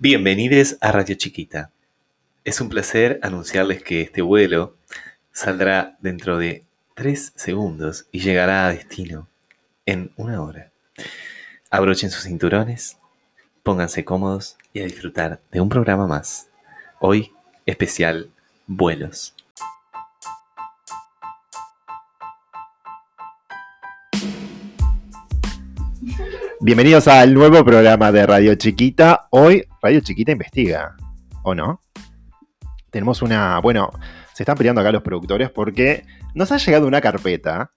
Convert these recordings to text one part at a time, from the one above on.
Bienvenidos a Radio Chiquita. Es un placer anunciarles que este vuelo saldrá dentro de tres segundos y llegará a destino en una hora. Abrochen sus cinturones, pónganse cómodos y a disfrutar de un programa más. Hoy, especial Vuelos. Bienvenidos al nuevo programa de Radio Chiquita. Hoy Radio Chiquita investiga, ¿o no? Tenemos una, bueno, se están peleando acá los productores porque nos ha llegado una carpeta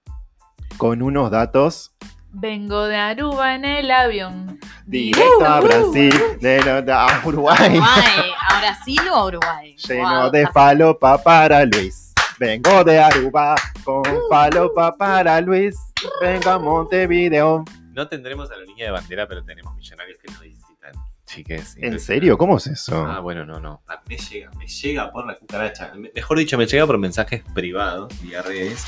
con unos datos Vengo de Aruba en el avión. directo a Uh, uh. Brasil, de, no- a Uruguay, Uruguay. ¿A Brasil o a Uruguay? lleno Wow. de falopa para Luis. Vengo de Aruba con Uh. falopa para Luis. Vengo a Montevideo. No tendremos aerolínea de bandera, pero tenemos millonarios que nos visitan. Chiques. ¿En serio? ¿Cómo es eso? Ah, bueno, no, no. Ah, Me llega, me llega por la cucaracha. Me- Mejor dicho, me llega por mensajes privados vía redes.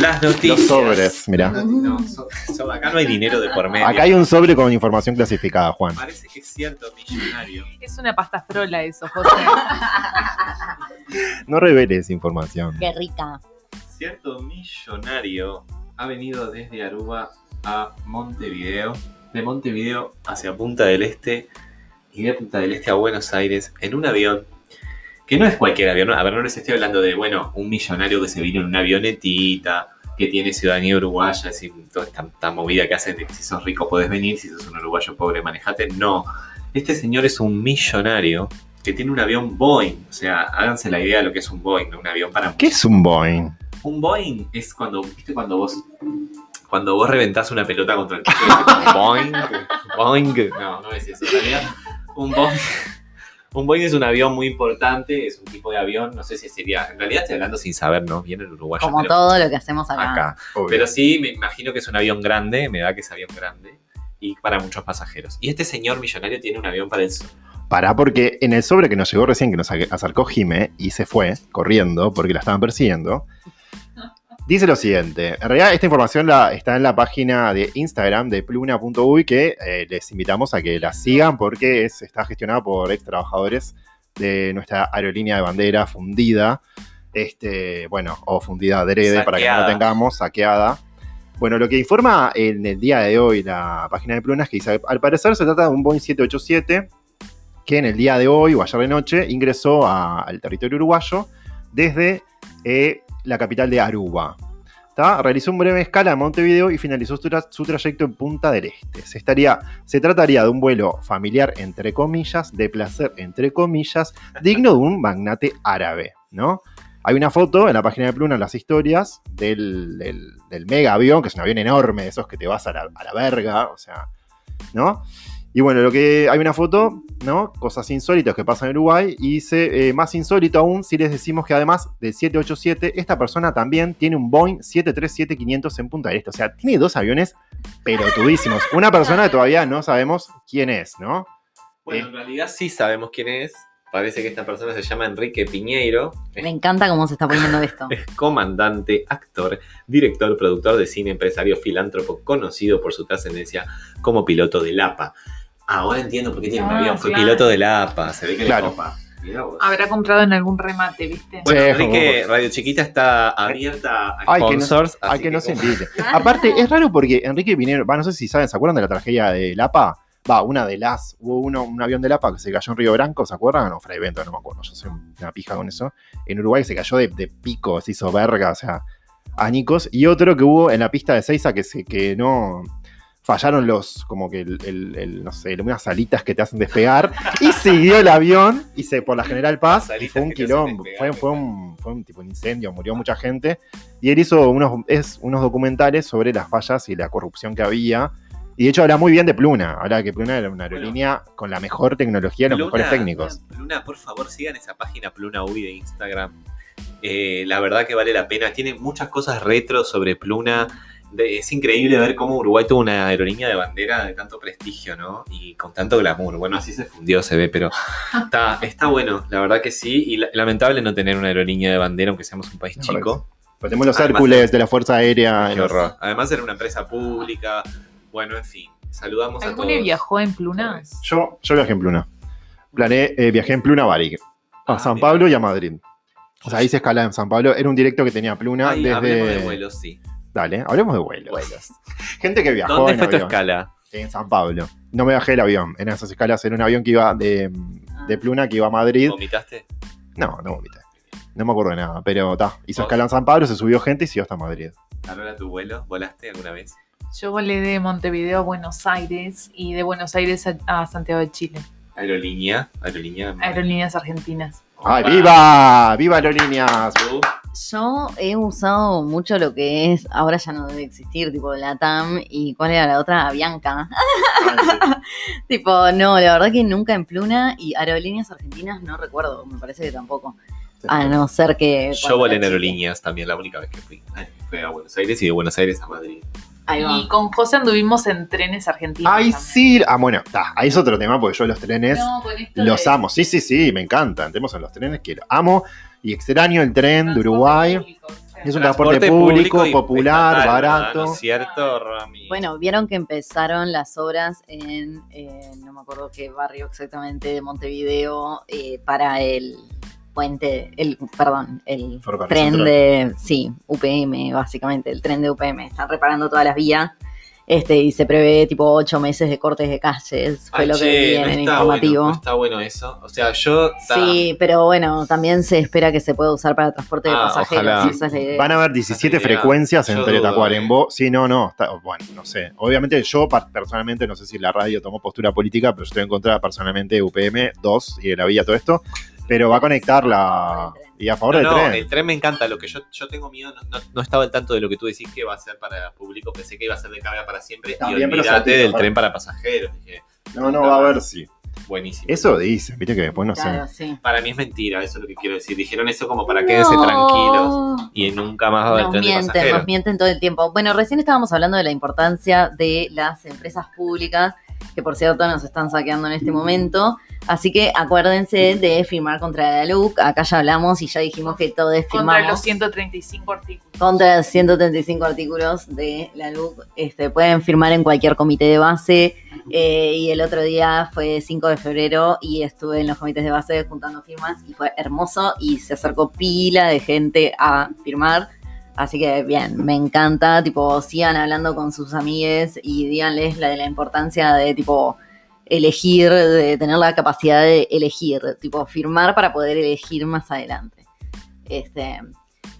Las noticias. Los sobres, mirá. Las noti- no, so- so- acá no hay dinero de por medio. Acá hay un sobre con información clasificada, Juan. Parece que es cierto millonario. Es una pasta frola eso, José. No reveles información. Qué rica. Cierto millonario ha venido desde Aruba a Montevideo, de Montevideo hacia Punta del Este y de Punta del Este a Buenos Aires en un avión que no es cualquier avión. A ver, no les estoy hablando de, bueno, un millonario que se vino en una avionetita, que tiene ciudadanía uruguaya, es toda esta, esta movida que hacen de que si sos rico podés venir, si sos un uruguayo pobre manejate. No, este señor es un millonario que tiene un avión Boeing. O sea, háganse la idea de lo que es un Boeing, ¿no? un avión para ¿Qué es un Boeing? un Boeing es cuando, ¿viste? Cuando vos, cuando vos reventás una pelota contra el como Boeing, Boeing. No, no es eso. En realidad, un Boeing, un Boeing es un avión muy importante, es un tipo de avión, no sé si sería, en realidad estoy hablando sin saber, ¿no? Bien el uruguayo. Como pero- todo lo que hacemos acá. acá. Pero sí, me imagino que es un avión grande, me da que es avión grande. Y para muchos pasajeros. Y este señor millonario tiene un avión para el Pará, porque en el sobre que nos llegó recién, que nos acercó Jime y se fue corriendo porque la estaban persiguiendo, dice lo siguiente. En realidad, esta información la, está en la página de Instagram de pluna.uy que eh, les invitamos a que la sigan porque es, está gestionada por ex trabajadores de nuestra aerolínea de bandera fundida. Este, bueno, o fundida adrede para que no la tengamos, saqueada. Bueno, lo que informa en el día de hoy la página de Pluna es que dice, al parecer se trata de un Boeing 787 que en el día de hoy o ayer de noche ingresó a- al territorio uruguayo desde eh, la capital de Aruba. ¿Tá? Realizó un breve escala en Montevideo y finalizó su, tra- su trayecto en Punta del Este. Se, estaría, se trataría de un vuelo familiar, entre comillas, de placer, entre comillas, digno de un magnate árabe, ¿no? Hay una foto en la página de Pluna, en las historias, del, del, del mega avión, que es un avión enorme, de esos que te vas a la, a la verga, o sea, ¿no? Y bueno, lo que hay una foto, ¿no? Cosas insólitas que pasan en Uruguay. Y dice, eh, más insólito aún, si les decimos que además del 787, esta persona también tiene un Boeing 737-500 en Punta del Este. O sea, tiene dos aviones pelotudísimos. Una persona que todavía no sabemos quién es, ¿no? Bueno, en realidad sí sabemos quién es. Parece que esta persona se llama Enrique Piñeiro. Me encanta cómo se está poniendo esto. Es comandante, actor, director, productor de cine, empresario, filántropo, conocido por su trascendencia como piloto del APA. Ahora entiendo por qué tiene un Ah, avión. Fue claro. piloto del APA. Se ve que Claro. le copa. Mirá vos. Habrá comprado en algún remate, ¿viste? Bueno, Sí, Enrique, Radio Chiquita está abierta a Ay, que no- sponsors. Ay, así que no se como- invite. Aparte, es raro porque Enrique Pinero, va, no sé si saben, ¿se acuerdan de la tragedia de Lapa? Va, una de las, hubo uno, un avión de Lapa que se cayó en Río Branco, ¿se acuerdan? O Fray Bento, no me acuerdo, yo soy una pija con eso. En Uruguay se cayó de, de pico, se hizo verga, o sea, añicos. Y otro que hubo en la pista de Seiza que, se, que no fallaron los, como que el, el- el, no sé, unas alitas que te hacen despegar. y siguió el avión, y se por la General Paz, y fue un quilombo, fue, fue un, fue un tipo de incendio, murió mucha gente. Y él hizo unos, es, unos documentales sobre las fallas y la corrupción que había. Y de hecho habla muy bien de Pluna. Habla que Pluna era una aerolínea con la mejor tecnología y los mejores técnicos. Pluna, por favor, sigan esa página Pluna UI de Instagram. Eh, la verdad que vale la pena. Tiene muchas cosas retro sobre Pluna. De- es increíble ver cómo Uruguay tuvo una aerolínea de bandera de tanto prestigio, ¿no? Y con tanto glamour. Bueno, así se fundió, se ve, pero está, está bueno, la verdad que sí. Y la- lamentable no tener una aerolínea de bandera, aunque seamos un país chico. Pero tenemos los Además- Hércules de la Fuerza Aérea. Qué horror. Además era una empresa pública. Bueno, en fin. Saludamos a todos. ¿Alguno viajó en Pluna? Yo, yo viajé en Pluna. Planeé, eh, viajé en Pluna a Bari, a Ah, San mira. Pablo y a Madrid. O sea, ahí se escala en San Pablo. Era un directo que tenía Pluna Ay, hablemos desde. de vuelos, sí. Dale, hablemos de vuelos. Gente que viajó ¿Dónde en fue tu avión. escala? En San Pablo. No me bajé del avión. En esas escalas era un avión que iba de, de Pluna, que iba a Madrid. ¿Vomitaste? No, no vomité. No me acuerdo de nada, pero está. Hizo Vos. escala en San Pablo, se subió gente y siguió hasta Madrid. ¿Carola, tu vuelo? ¿Volaste alguna vez? Yo volé de Montevideo a Buenos Aires y de Buenos Aires a, a Santiago de Chile. Aerolínea. Aerolínea. Aerolíneas argentinas. ¡Ay, Opa. viva! ¡Viva Aerolíneas! ¿Tú? Yo he usado mucho lo que es, ahora ya no debe existir, tipo la TAM y cuál era la otra, Bianca. tipo, no, la verdad que nunca en Pluna y aerolíneas argentinas no recuerdo, me parece que tampoco. A no ser que. Yo volé en aerolíneas también, la única vez que fui. Fue a Buenos Aires y de Buenos Aires a Madrid. Ahí va. Y con José anduvimos en trenes argentinos. ¡Ay, también. sí! Ah, bueno, está. Ahí es otro tema porque yo los trenes No, con esto los de amo. Sí, sí, sí, me encanta. Entremos en los trenes, quiero. Amo y extraño el tren de transporte Uruguay. público. Es un transporte público, y popular, estatal, barato. ¿No es cierto, Rami? Bueno, vieron que empezaron las obras en, eh, no me acuerdo qué barrio exactamente de Montevideo, eh, para el puente, el, perdón, el tren Central. de, sí, UPM, básicamente, el tren de UPM. Están reparando todas las vías. Este, y se prevé tipo ocho meses de cortes de calles, fue Ay, lo que vi en no el informativo. Bueno, no está bueno eso. O sea, yo. ta- Sí, pero bueno, también se espera que se pueda usar para transporte de Ah, pasajeros. ojalá. esa es la idea. Van a haber 17 Esa idea. frecuencias Yo entre Tacuarembó. Sí, no, no. está- bueno, no sé. Obviamente yo personalmente, no sé si la radio tomó postura política, pero yo estoy en contra personalmente de UPM 2 y de la vía, todo esto. Pero va a conectar la... Y a favor No, del no, tren. el tren me encanta. Lo que yo, yo tengo miedo, no, estaba al tanto de lo que tú decís que va a ser para público. Pensé que iba a ser de carga para siempre. También, y olvídate del para- tren para pasajeros. Dije, No, no, va a haber sí. buenísimo. Eso dicen, viste que después no Claro, sé. sí. Para mí es mentira, eso es lo que quiero decir. Dijeron eso como para quédense tranquilos. Y nunca más va a haber Nos tren de mienten, pasajeros. nos mienten todo el tiempo. Bueno, recién estábamos hablando de la importancia de las empresas públicas, que por cierto nos están saqueando en este momento. Así que acuérdense de firmar contra la LUC. Acá ya hablamos y ya dijimos que todos Contra firmamos los 135 artículos. contra los 135 artículos de la LUC. Este, pueden firmar en cualquier comité de base. eh, y el otro día fue 5 de febrero y estuve en los comités de base juntando firmas y fue hermoso y se acercó pila de gente a firmar. Así que bien, me encanta, tipo, sigan hablando con sus amigues y díganles la de la importancia de tipo elegir, de tener la capacidad de elegir, tipo firmar para poder elegir más adelante. Este,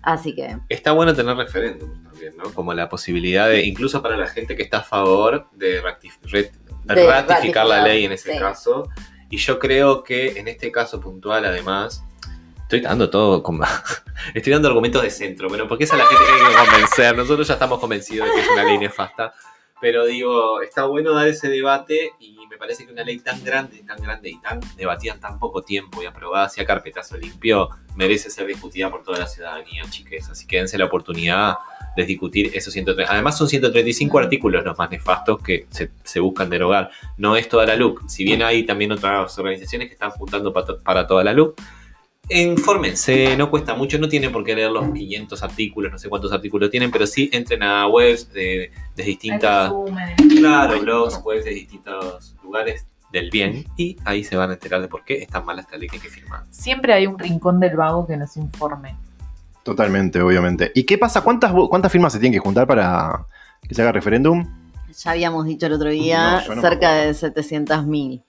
así que Está bueno tener referéndums también, ¿no? Como la posibilidad de, incluso para la gente que está a favor de, ratificar ratificar, la ley en ese sí. caso. Y yo creo que en este caso puntual, además, estoy dando todo, estoy dando argumentos de centro, bueno, porque esa es la gente que hay que convencer. Nosotros ya estamos convencidos de que es una ley nefasta. Pero digo, está bueno dar ese debate y me parece que una ley tan grande, tan grande y tan debatida en tan poco tiempo y aprobada hacia carpetazo limpio merece ser discutida por toda la ciudadanía, chiques. Así que dense la oportunidad de discutir esos 130. Además, son 135 artículos los más nefastos que se, se buscan derogar. No es toda la LUC. Si bien hay también otras organizaciones que están juntando para, para toda la LUC, infórmense, no cuesta mucho, no tienen por qué leer los 500 artículos, no sé cuántos artículos tienen, pero sí entren a webs de, de distintas. Claro, blogs, webs de distintos lugares del bien y ahí se van a enterar de por qué es tan mala esta ley que hay que firmar. Siempre hay un rincón del vago que nos informe. Totalmente, obviamente. ¿Y qué pasa? ¿Cuántas, cuántas firmas se tienen que juntar para que se haga referéndum? ya habíamos dicho el otro día, No, no cerca de 700.000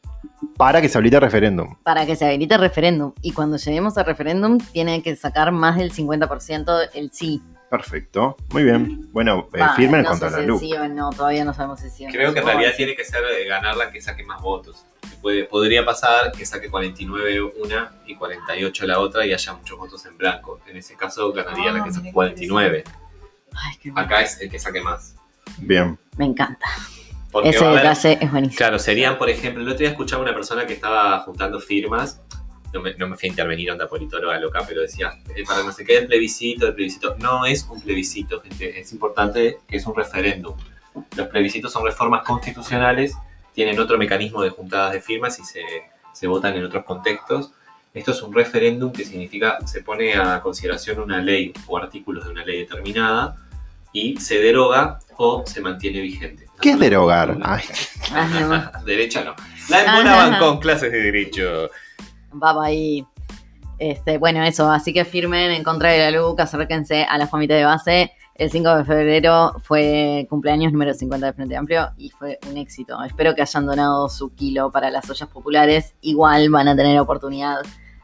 Para que se habilite referéndum. para que se habilite el referéndum. Y cuando lleguemos al referéndum, tiene que sacar más del 50% el sí. Perfecto. Muy bien. Bueno, eh, Va, firmen no contra sé la si luz. sí o no, todavía no sabemos si sí o no. Creo que en realidad tiene que ser de ganar la que saque más votos. Puede, podría pasar que saque 49 una y 48 la otra y haya muchos votos en blanco. En ese caso ganaría Ah, la que saque mira qué 49. Ay, qué Acá es el que saque más. Bien. Me encanta. Porque Ese detalle es buenísimo. Claro, serían, por ejemplo, el otro día escuchaba una persona que estaba juntando firmas. No me, no me fui a intervenir onda politóloga loca, pero decía, eh, para no sé qué el plebiscito, el plebiscito. No es un plebiscito, gente. Es importante que es un referéndum. Los plebiscitos son reformas constitucionales, tienen otro mecanismo de juntadas de firmas y se, se votan en otros contextos. Esto es un referéndum que significa se pone a consideración una ley o artículos de una ley determinada y se deroga o se mantiene vigente. ¿Qué es derogar? Ay, Ay, no. Derecha no. La Ajá. van con clases de derecho. Vamos ahí. Este, bueno, eso, así que firmen en contra de la LUC, acérquense a la famita de base. El 5 de febrero fue cumpleaños número 50 de Frente Amplio y fue un éxito. Espero que hayan donado su kilo para las ollas populares. Igual van a tener oportunidad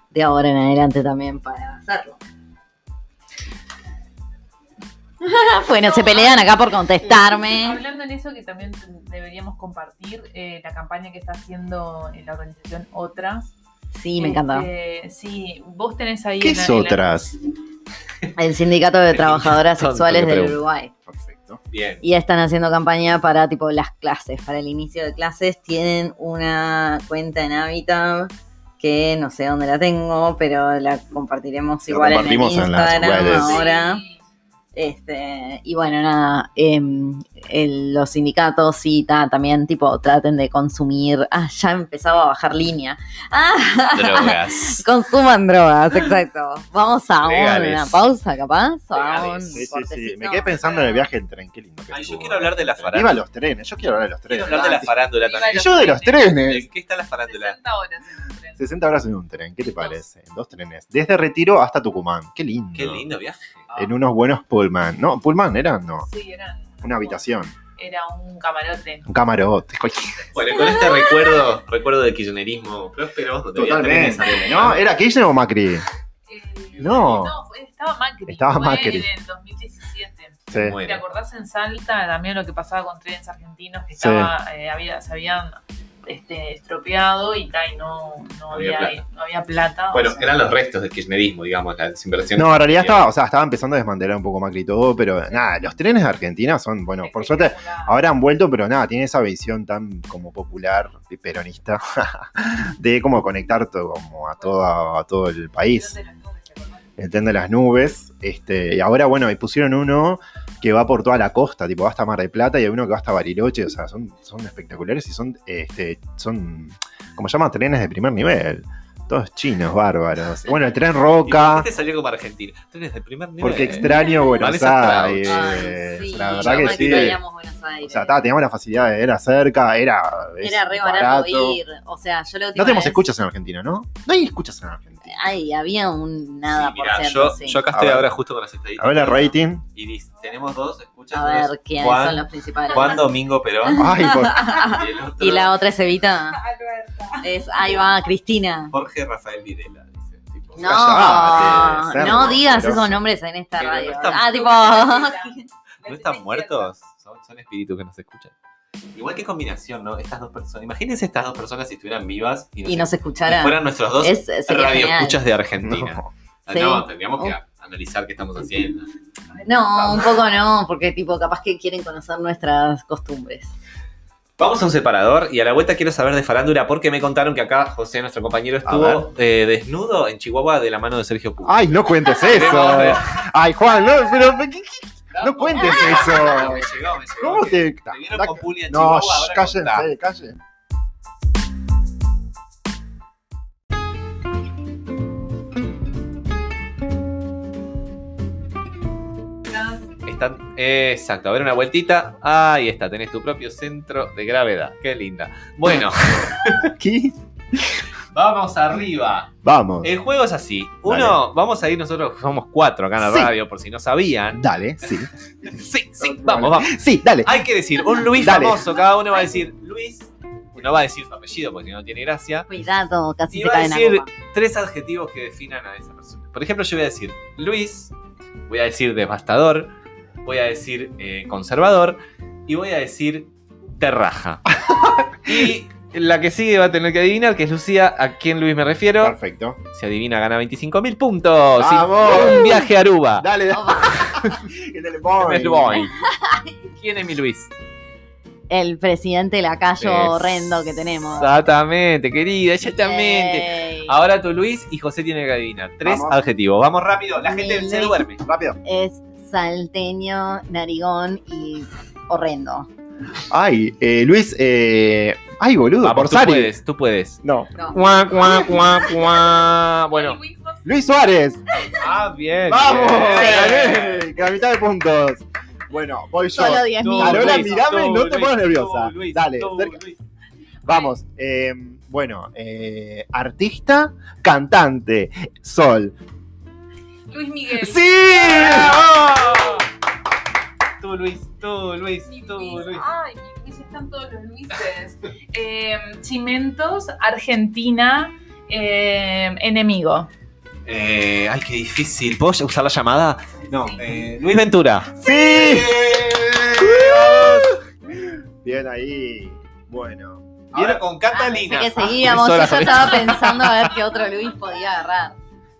de ahora en adelante también para hacerlo. bueno, se pelean acá por contestarme. Hablando en eso, que también deberíamos compartir eh, la campaña que está haciendo en la organización Otras. Sí, me encanta. Este, sí, vos tenés ahí. ¿Qué en la- es en la- otras? El Sindicato de Trabajadoras Sexuales del. Uruguay. Perfecto. Bien. Y están haciendo campaña para tipo las clases, para el inicio de clases. Tienen una cuenta en Habitat que no sé dónde la tengo, pero la compartiremos igual compartimos en el en las Instagram redes. ahora. Sí. Este, y bueno, nada, em, el- los sindicatos sí, ta, también tipo traten de consumir. Ah, ya empezaba a bajar línea. Ah, Drogas. consuman drogas, exacto. Vamos a Legales. una pausa, capaz. a un Sí, sí, sí. Me quedé pensando en el viaje en tren. Qué lindo que Ay, yo quiero hablar de la Viva farándula. los trenes. Yo quiero hablar de los Quiero trenes. hablar de la farándula Viva también. Yo de los trenes. ¿En qué está la farándula? 60 horas en un tren. 60 horas en un tren. ¿Qué te parece? Dos trenes. Desde Retiro hasta Tucumán. Qué lindo. Qué lindo viaje. En unos buenos Pullman. No, Pullman eran, no. Sí, eran. Una habitación. Era un camarote. Un camarote. Bueno, con este recuerdo, recuerdo del kirchnerismo próspero, donde había trenes Totalmente. ¿No? ¿Era Kirchner o Macri? Eh, No. fue- estaba Macri. Estaba fue Macri. En el 2017. Sí. Bueno. ¿Te acordás en Salta también lo que pasaba con trenes argentinos que Sí. estaba, eh, había, se habían este, estropeado y, ta, y no, no, Había había, plata. no había plata? Bueno, o sea, eran los restos del kirchnerismo, digamos, las inversiones. No, en realidad estaba, o sea, estaba empezando a desmantelar un poco Macri y todo, pero nada, los trenes de Argentina son, bueno, por suerte ahora han vuelto, pero nada, tiene esa visión tan como popular y peronista de como conectar todo, como a todo, a todo el país. El tren de las nubes. Este, y ahora, bueno, y pusieron uno que va por toda la costa, tipo va hasta Mar del Plata y hay uno que va hasta Bariloche, o sea, son, son espectaculares y son, este, son, como se llama, trenes de primer nivel. Todos chinos, bárbaros. Bueno, el tren ¿Y por Roca, qué te salió como Argentina? Trenes de primer nivel. porque extraño Buenos Aires. Ay, sí, la verdad que sí. extrañamos Buenos Aires. O sea, teníamos la facilidad de era cerca, era, Era re barato, ir. O sea, yo última No tenemos vez- escuchas en Argentina, ¿no? No hay escuchas en Argentina. Ay, había un nada Sí, por ciento, yo, sí. yo acá A estoy ahora justo con las estadísticas. A ver el rating. Y dice, tenemos dos escuchas. A ver es quiénes Juan, son los principales. Juan Domingo Perón. Ay, por- y, el otro, Y la otra es Evita. Es, ahí va, Cristina. Jorge Rafael Videla. No, no digas esos nombres en esta Pero no radio. están- Ah, tipo. ¿No están muertos? Son, son espíritus que nos escuchan. Igual que combinación, ¿no? Estas dos personas. Imagínense estas dos personas si estuvieran vivas y, nos- Y nos y escuchara. fueran nuestros dos Es, radioescuchas de Argentina. no. Ah, Sí. No, tendríamos que analizar qué estamos haciendo. No, un poco no, porque tipo, capaz que quieren conocer nuestras costumbres. Vamos a un separador y a la vuelta quiero saber de farándula porque me contaron que acá José, nuestro compañero, estuvo eh, desnudo en Chihuahua de la mano de Sergio Pú. Ay, no cuentes eso. Ay, Juan, no, pero ¿qué- qué- no cuentes eso. Me llegó, me llegó. ¿Cómo te.? Te vieron con Puli en No, shh, cállense, cállense. Están, exacto, a ver una vueltita. Ahí está, tenés tu propio centro de gravedad. Qué linda. Bueno, ¿Qué? Vamos arriba. Vamos. El juego es así. Uno, vamos a ir nosotros, somos cuatro acá en la Sí. radio, por si no sabían. Dale, sí. Sí, sí, vamos, vamos. Sí, dale. Hay que decir, un Luis Dale. famoso, cada uno va a decir Luis, no va a decir su apellido porque si no tiene gracia. Cuidado, casi Y se va a cae la decir tres adjetivos que definan a esa persona. Por ejemplo, yo voy a decir Luis, voy a decir devastador, voy a decir eh, conservador y voy a decir terraja. y la que sigue va a tener que adivinar, que es Lucía, a quién Luis me refiero. Perfecto. Si adivina, gana 25 mil puntos. Y ¡Vamos! un viaje a Aruba. Dale, dale. En el boing. En el Boeing. ¿Quién es mi Luis? El presidente lacayo Es- horrendo que tenemos. Exactamente, querida, exactamente. Yay. Ahora tú, Luis, y José tiene que adivinar. Tres Vamos. adjetivos. Vamos rápido, la Mi gente se Luis. duerme. Rápido. Es salteño, narigón y horrendo. Ay, eh, Luis, eh. Ay, boludo, Vamos, por tú Sari. puedes, tú puedes. No. No. Cuá, cuá, cuá, cuá. Bueno. Luis Suárez. Ah, bien. ¡Vamos! bien. Gané, que a mitad de puntos. Bueno, voy yo. Solo 10 Tú, mil. Carola, Luis, mirame, tú, no te Luis, pongas nerviosa. tú, Luis, Dale, tú, cerca. Luis. Vamos. eh, bueno, eh, artista, cantante, Sol. Luis Miguel. ¡Sí! ¡Bravo! Tú, Luis, tú, Luis, Mi tú, Luis. Luis. Ay, Luis, están todos los Luises. Eh, Chimentos, Argentina, eh, enemigo. Eh, ay, qué difícil. ¿Puedo usar la llamada? No, Sí. eh, Luis Ventura. ¡Sí! Bien ahí. Bueno. Ahora con Ah, Catalina. pensé que seguíamos. Eso Yo ya estaba pensando a ver qué otro Luis podía agarrar.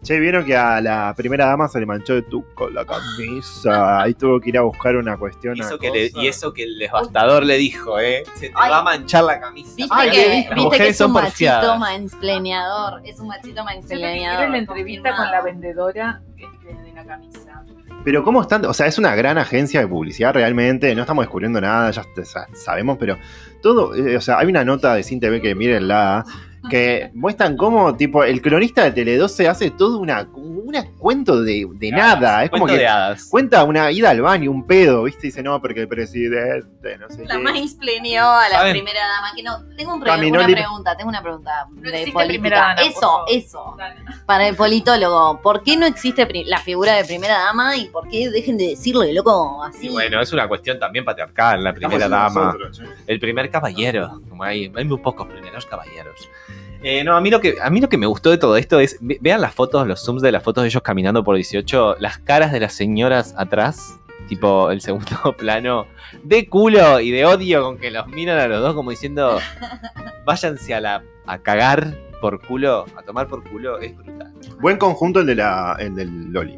Che, vieron que a la primera dama se le manchó de tuco la camisa. Ahí tuvo que ir a buscar una cuestión. Y eso que le- cosa. y eso que el devastador le dijo, ¿eh? Se te Ay. va a manchar la camisa. Viste Ay, que, ¿qué Las viste que es un son machito mansplaneador. Es un machito mansplaneador. es la entrevista con la vendedora este, de la camisa. Pero ¿cómo están? O sea, es una gran agencia de publicidad realmente. No estamos descubriendo nada, ya sabemos, pero todo. eh, o sea, hay una nota de Sin TV que mírenla. Que muestran cómo, tipo, el cronista de Tele12 hace todo una, un cuento de, de nada. Es como que de hadas. cuenta una ida al baño, un pedo, ¿viste? Dice, no, porque el presidente, no sé La qué. mansplaneó a la ¿Saben? primera dama. Que no, tengo un pre- Caminó una pregunta, tengo una pregunta No de política. primera dama, eso, eso. Dale. Para el politólogo, ¿por qué no existe la figura de primera dama y por qué dejen de decirle, loco, así? Y bueno, es una cuestión también patriarcal, la primera dama. nosotros, che. El primer caballero. Como hay, hay muy pocos primeros caballeros. Eh, no, a mí, lo que, a mí lo que me gustó de todo esto es. ve- Vean las fotos, los zooms de las fotos de ellos caminando por 18. Las caras de las señoras atrás. Tipo el segundo plano. De culo y de odio con que los miran a los dos como diciendo. Váyanse a la. a cagar por culo. A tomar por culo. Es brutal. Buen conjunto el, de la, el del Loli.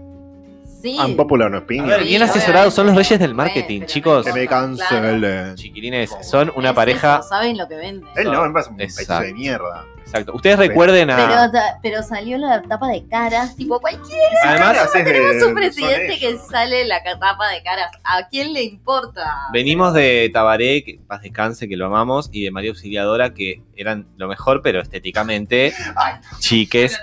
sí. Unpopular no A opinion. ver, bien asesorados, son los reyes del marketing, Pero chicos. Que me cancelen. Chiquilines, son una Es pareja. eso, Saben lo que venden. Él no, me parece un pedazo de mierda. Exacto. Ustedes recuerden a. Pero, salió la tapa de caras, tipo cualquier Además, tenemos un presidente que sale la tapa de caras. ¿A quién le importa? Venimos de Tabaré, que paz descanse, que lo amamos, y de María Auxiliadora, que eran lo mejor, pero estéticamente, chiques.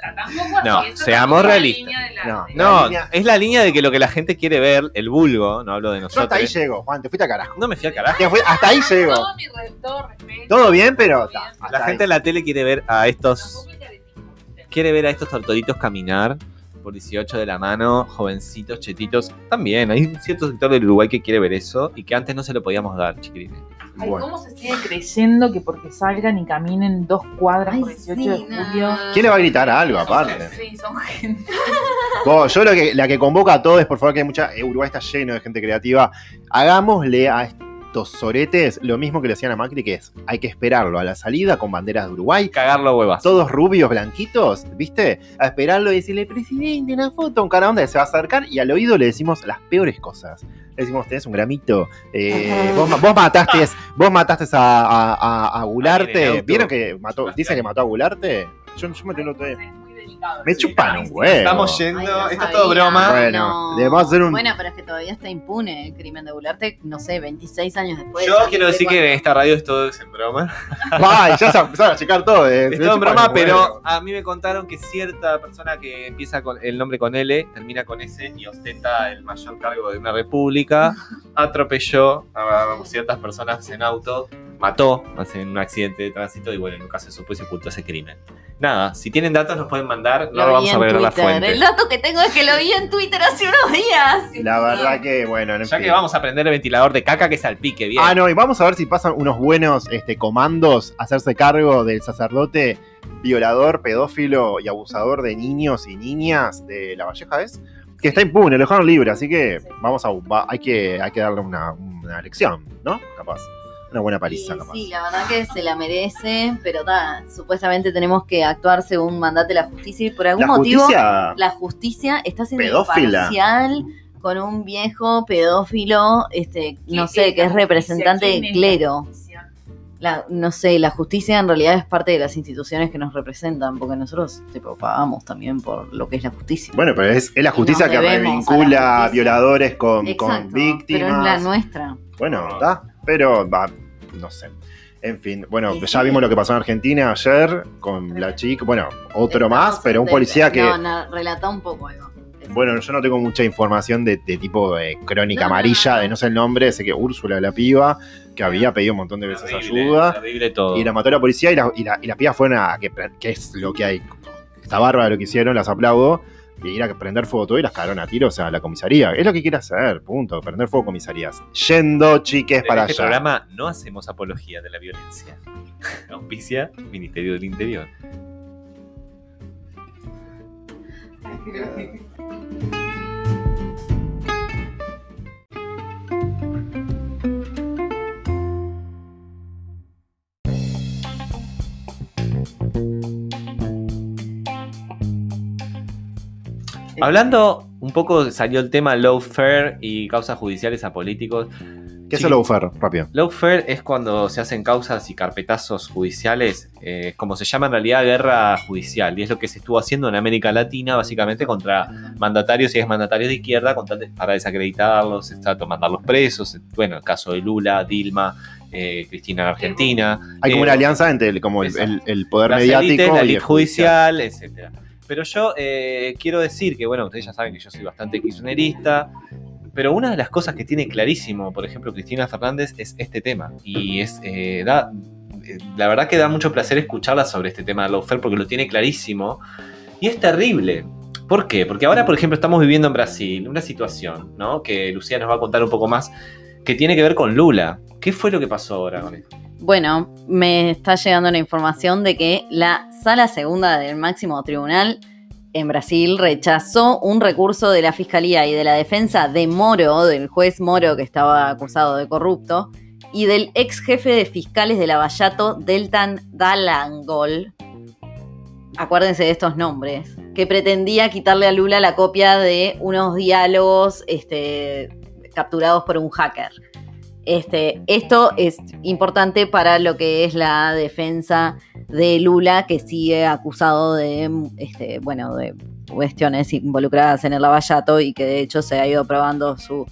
No, seamos realistas. No, No, línea- es la línea de que lo que la gente quiere ver, el vulgo, no hablo de Yo hasta ahí nosotros. llego, Juan, te fuiste a carajo. No me fui al carajo. Fui- hasta ahí llego. Todo mi re- todo respeto. Todo bien, pero Todo bien. ta, La gente ahí. en la tele quiere ver a estos. Caretismo, ¿viste? Quiere ver a estos tortolitos caminar por 18 de la mano, jovencitos, chetitos. También, hay un cierto sector del Uruguay que quiere ver eso y que antes no se lo podíamos dar, chiquilines. Ay, Bueno. ¿cómo se sigue creyendo que porque salgan y caminen dos cuadras Ay, por 18 sí, de julio? ¿Quién le va a gritar algo aparte? Sí, son gente. Yo lo que, la que convoca a todos, por favor, que hay mucha. eh, Uruguay está lleno de gente creativa. Hagámosle a estos soretes lo mismo que le hacían a Macri, que es hay que esperarlo a la salida con banderas de Uruguay. Cagarlo huevas. Todos rubios, blanquitos, ¿viste? A esperarlo y decirle, presidente, una foto, un cara onda se va a acercar y al oído le decimos las peores cosas. Le decimos, tenés un gramito, eh, vos, ma- vos mataste, vos mataste a, a, a- Gularte. ¿Vieron que mató, dicen que mató a Gularte? Yo, yo me tengo Es. Me chupan un huevo. Estamos Ay, yendo, no esto es sabía. todo broma. Bueno, debemos hacer un- Bueno, pero es que todavía está impune el crimen de Bularte, no sé, 26 años después. Yo quiero decir que en esta radio esto es en broma. Ay, ya se empezaron a checar todo. eh. Es todo en chupan broma, un pero a mí me contaron que cierta persona que empieza con el nombre con L, termina con S y ostenta el mayor cargo de una república, atropelló a ciertas personas en auto, mató en un accidente de tránsito y bueno, nunca se supo y se ocultó ese crimen. Nada, si tienen datos nos pueden mandar, no Lo vamos a ver en la fuente. El dato que tengo es que lo vi en Twitter hace unos días. La verdad que, bueno, en Ya fin. que vamos a prender el ventilador de caca que salpique, bien. Ah, no, y vamos a ver si pasan unos buenos este, comandos a hacerse cargo del sacerdote violador, pedófilo y abusador de niños y niñas de La Valleja, ¿es? Que está impune, lo dejaron libre, así que vamos a, va- hay, que, hay que darle una, una lección, ¿no? Capaz. Una buena paliza, Sí, capaz. sí, la verdad que se la merece, pero ta, supuestamente tenemos que actuar según mandate la justicia y por algún La motivo justicia. la justicia está siendo Pedófila. imparcial con un viejo pedófilo, este, no ¿Qué sé, es que es representante ¿Quién de es la clero. La, no sé, la justicia en realidad es parte de las instituciones que nos representan, porque nosotros tipo, pagamos también por lo que es la justicia. Bueno, pero es, es la justicia que debemos a la revincula justicia. violadores con, con víctimas. pero es la nuestra. Bueno, está, pero va, no sé. En fin, bueno, Y ya sí. vimos lo que pasó en Argentina ayer con la chica, bueno, otro Estamos más, pero un de- policía que No, no, relatá un poco algo. Bueno, yo no tengo mucha información de, de tipo de crónica No, amarilla, no. de no sé el nombre, sé que Úrsula, la piba, que había pedido un montón de veces ayuda, terrible todo. y la mató la policía y la, y la, y la piba fueron a, que, que es lo que hay, está bárbaro lo que hicieron, las aplaudo, ir a prender fuego todo y las cagaron a tiros a la comisaría. Es lo que quiere hacer, punto, prender fuego comisarías. Yendo, chiques, En para este allá. programa no hacemos apología de la violencia. Auspicia Ministerio del Interior. Hablando un poco, salió el tema lawfare y causas judiciales a políticos. ¿Qué es Sí. el lawfare? Rápido. Lawfare es cuando se hacen causas y carpetazos judiciales, eh, como se llama en realidad guerra judicial, y es lo que se estuvo haciendo en América Latina, básicamente contra mandatarios y exmandatarios de izquierda con tal de- para desacreditarlos, está mandarlos presos. Bueno, el caso de Lula, Dilma, eh, Cristina en Argentina. Hay como eh, una alianza entre el, como el, el- el poder las mediático élites, la y el elite judicial, etcétera. Pero yo eh, quiero decir que, bueno, ustedes ya saben que yo soy bastante kirchnerista, pero una de las cosas que tiene clarísimo, por ejemplo, Cristina Fernández, es este tema. Y es, eh, eh, la verdad que da mucho placer escucharla sobre este tema de lawfare porque lo tiene clarísimo. Y es terrible. ¿Por qué? Porque ahora, por ejemplo, estamos viviendo en Brasil una situación, ¿no? Que Lucía nos va a contar un poco más, que tiene que ver con Lula. ¿Qué fue lo que pasó ahora con esto? Bueno, me está llegando la información de que la sala segunda del máximo tribunal en Brasil rechazó un recurso de la fiscalía y de la defensa de Moro, del juez Moro que estaba acusado de corrupto, y del ex jefe de fiscales de Lavallato, Deltan Dalangol. Acuérdense de estos nombres. Que pretendía quitarle a Lula la copia de unos diálogos este, capturados por un hacker. Este, esto es importante para lo que es la defensa de Lula, que sigue acusado de, este, bueno, de cuestiones involucradas en el lavallato y que de hecho se ha ido probando su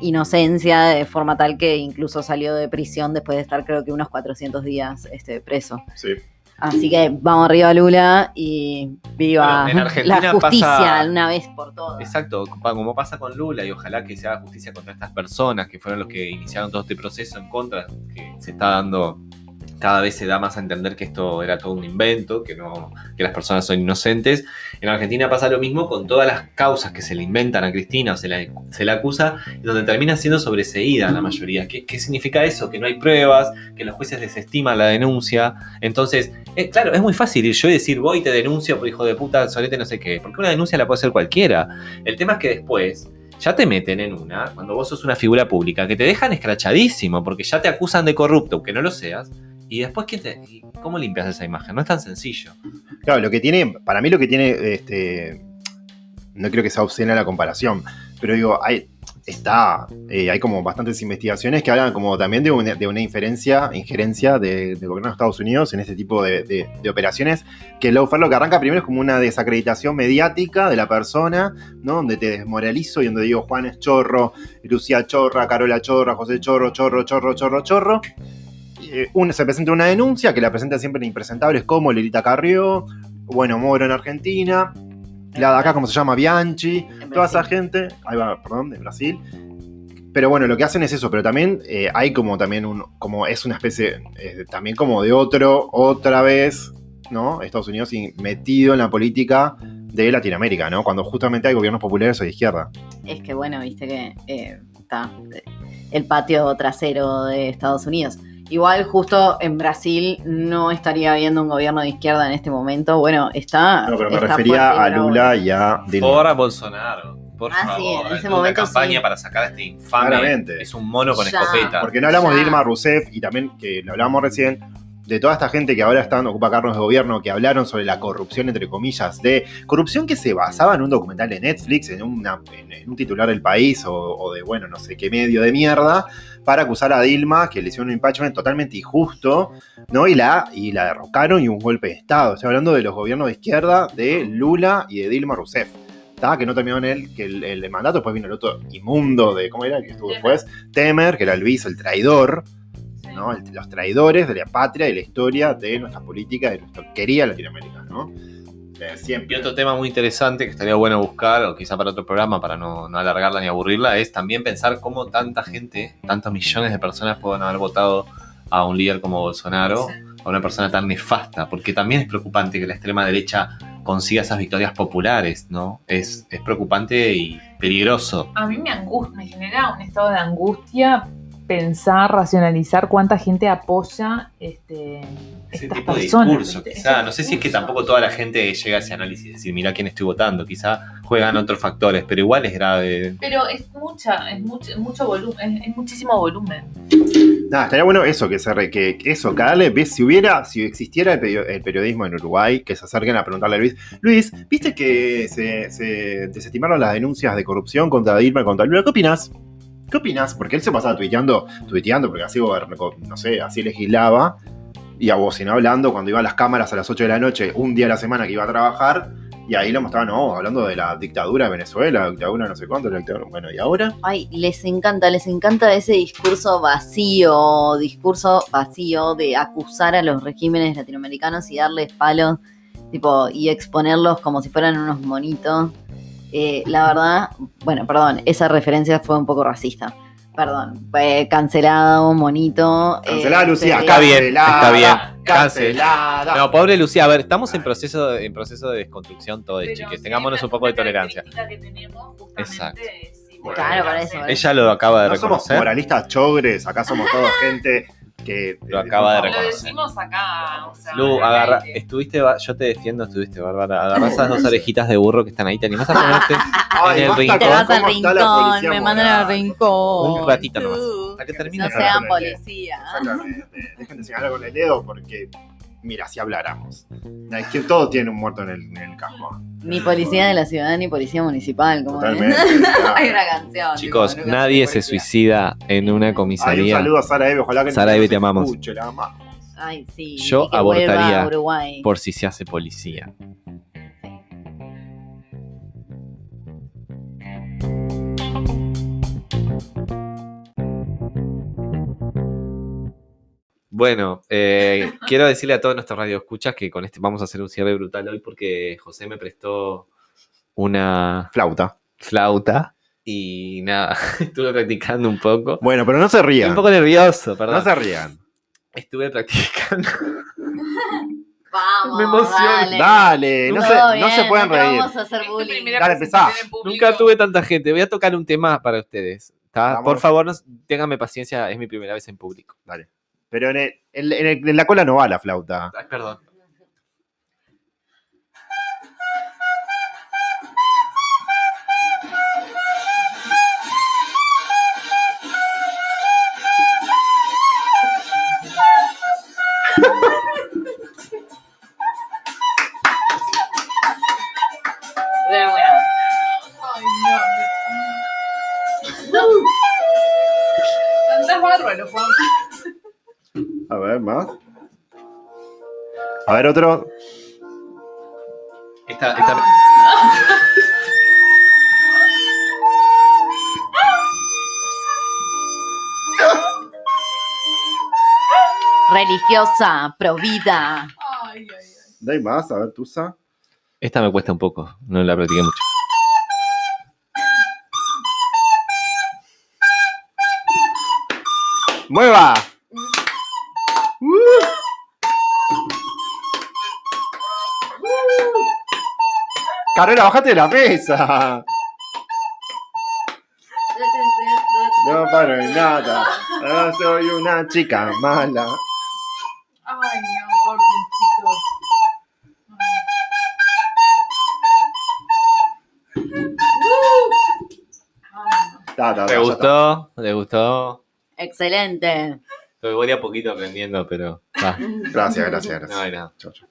inocencia de forma tal que incluso salió de prisión después de estar creo que unos 400 días este, preso. Sí. Así que vamos arriba Lula y viva Bueno, en Argentina la justicia pasa- una vez por todas. Exacto, como pasa con Lula, y ojalá que se haga justicia contra estas personas que fueron los que iniciaron todo este proceso en contra, que se está dando, cada vez se da más a entender que esto era todo un invento, que no, que las personas son inocentes. En Argentina pasa lo mismo con todas las causas que se le inventan a Cristina o se la, se la acusa, donde termina siendo sobreseída la mayoría. ¿Qué, ¿Qué significa eso? Que no hay pruebas, que los jueces desestiman la denuncia. Entonces, eh, claro, es muy fácil ir yo y decir, voy y te denuncio por hijo de puta, solete no sé qué, porque una denuncia la puede hacer cualquiera. El tema es que después ya te meten en una, cuando vos sos una figura pública, que te dejan escrachadísimo, porque ya te acusan de corrupto, aunque no lo seas, y después, ¿quién te- ¿cómo limpias esa imagen? No es tan sencillo. Claro, lo que tiene, para mí lo que tiene, este, no creo que sea obscena la comparación, pero digo, hay, está, eh, hay como bastantes investigaciones que hablan como también de una, de inferencia, injerencia de- del gobierno de Estados Unidos en este tipo de operaciones, que el lawfare lo que arranca primero es como una desacreditación mediática de la persona, ¿no? Donde te desmoralizo y donde digo Juan es chorro, Lucía chorra, Carola chorra, José chorro, chorro, chorro, chorro, chorro. Eh, se presenta una denuncia que la presenta siempre en impresentables como Lelita Carrió, bueno, Moro en Argentina, la de acá, como se llama? Bianchi, toda esa gente, ahí va, perdón, de Brasil. Pero bueno, lo que hacen es eso, pero también eh, hay como también un, como es una especie, eh, también como de otro, otra vez, ¿no? Estados Unidos metido en la política de Latinoamérica, ¿no? Cuando justamente hay gobiernos populares o de izquierda. Es que bueno, viste que está eh, el patio trasero de Estados Unidos. Igual justo en Brasil no estaría habiendo un gobierno de izquierda en este momento. Bueno, está. No, pero me está refería a Lula y a Dilma. Por Bolsonaro, por Ah, sí, favor. en ese momento una campaña sí. para sacar a este infame. Claramente. Es un mono con Ya. escopeta. Porque no hablamos de. Dilma Rousseff y también, que lo hablábamos recién, de toda esta gente que ahora están, ocupa cargos de gobierno, que hablaron sobre la corrupción, entre comillas, de corrupción que se basaba en un documental de Netflix, en, una- en- en un titular del país o, o de, bueno, no sé qué medio de mierda, para acusar a Dilma, que le hicieron un impeachment totalmente injusto, ¿no? Y la, y la derrocaron y un golpe de Estado. Estoy hablando de los gobiernos de izquierda de Lula y de Dilma Rousseff. Que no terminó en él, que el, el mandato, después vino el otro inmundo de, ¿cómo era? El que estuvo Temer. después, Temer, que era el vice, el traidor. Los traidores de la patria y la historia de nuestra política, de nuestra querida Latinoamérica, ¿no? De Y otro tema muy interesante que estaría bueno buscar, o quizá para otro programa, para no, no alargarla ni aburrirla, es también pensar cómo tanta gente, tantos millones de personas pueden haber votado a un líder como Bolsonaro, a una persona tan nefasta, porque también es preocupante que la extrema derecha consiga esas victorias populares, ¿no? Es, es preocupante y peligroso. A mí me angustia, me genera un estado de angustia pensar, racionalizar cuánta gente apoya este, Ese estas tipo de personas. discurso, quizá. No sé si es que tampoco toda la gente llega a ese análisis y decir, mira quién estoy votando. Quizá juegan otros factores, pero igual es grave. Pero es mucha, es mucho, mucho volumen, es, es muchísimo volumen. Nada, estaría bueno eso, que se re- que, eso, que darle, ves, si hubiera, si existiera el periodismo en Uruguay, que se acerquen a preguntarle a Luis, Luis, ¿viste que se, se desestimaron las denuncias de corrupción contra Dilma y contra Lula? ¿Qué opinas? ¿Qué opinas? Porque él se pasaba tuiteando, tuiteando, porque así no sé, así legislaba, y abocinó hablando cuando iba a las cámaras a las 8 de la noche, un día a la semana que iba a trabajar, y ahí lo mostraban, no, hablando de la dictadura de Venezuela, la dictadura no sé cuánto, la dictadura, bueno, ¿y ahora? Ay, les encanta, les encanta ese discurso vacío, discurso vacío de acusar a los regímenes latinoamericanos y darles palos, tipo, y exponerlos como si fueran unos monitos. Eh, la verdad, bueno, perdón, esa referencia fue un poco racista. Perdón, fue cancelado, monito. eh, Cancelada, Lucía, se- Está bien, está bien. Cancelada. No, pobre Lucía, a ver, estamos en proceso, en proceso de desconstrucción todos, Pero chiques. Tengámonos un poco de tolerancia. que tenemos Exacto. es, sí, Bueno, Claro, eso, por Ella lo acaba de No somos moralistas chogres, acá somos toda gente que. Lo acaba de Lo reconocer. decimos acá. O sea, Lu, agarra, estuviste, yo te defiendo, estuviste bárbara. Agarra esas dos orejitas de burro que están ahí, te animás a ponerte Ay, en el rincón. Te vas al rincón, me mandan al rincón. un ratito nomás. Hasta que termine. No sean con el dedo. policía. Exactamente. Dejen de señalar con el dedo porque. Mira, si habláramos. Es que todo tiene un muerto en el, en el cajón. Ni policía de la ciudad ni policía municipal. Como Totalmente. Hay una canción. Chicos, tipo, nadie se suicida en una Ay, un comisaría. saludo a Sara Eve, ojalá que Sara no Eve, te amamos. escuche, la amamos. Ay, sí. Yo abortaría por si se hace policía. Bueno, eh, quiero decirle a todos nuestros radioescuchas que con este vamos a hacer un cierre brutal hoy porque José me prestó una Flauta. flauta y nada, estuve practicando un poco. Bueno, pero no se Estoy rían. un poco nervioso, perdón. No se rían. Estuve practicando. Vamos, Me emociono. dale. Dale, no, se, no bien, se pueden te reír. Vamos a hacer bullying. Dale, empezá. en público. Nunca tuve tanta gente. Voy a tocar un tema para ustedes. Por favor, no, ténganme paciencia, es mi primera vez en público. Pero en, el- en- en el- en la cola no va la flauta. Ay, perdón. Bárbaro, Juan. A ver, más. A ver, otro. Esta, esta- Religiosa, provida. Ay, ay, ay. Dai más, a ver, Tusa. esta me cuesta un poco. No la practiqué mucho. ¡Mueva! Carola, bajate de la mesa. No paro en nada. No soy una chica mala. Ay, no, por chico. No. Ta, ta, ta, ¿Te ya gustó? ¿Le gustó? Excelente. Me voy de a poquito aprendiendo, pero. va. Gracias, gracias, No gracias. hay nada. Chau, chau.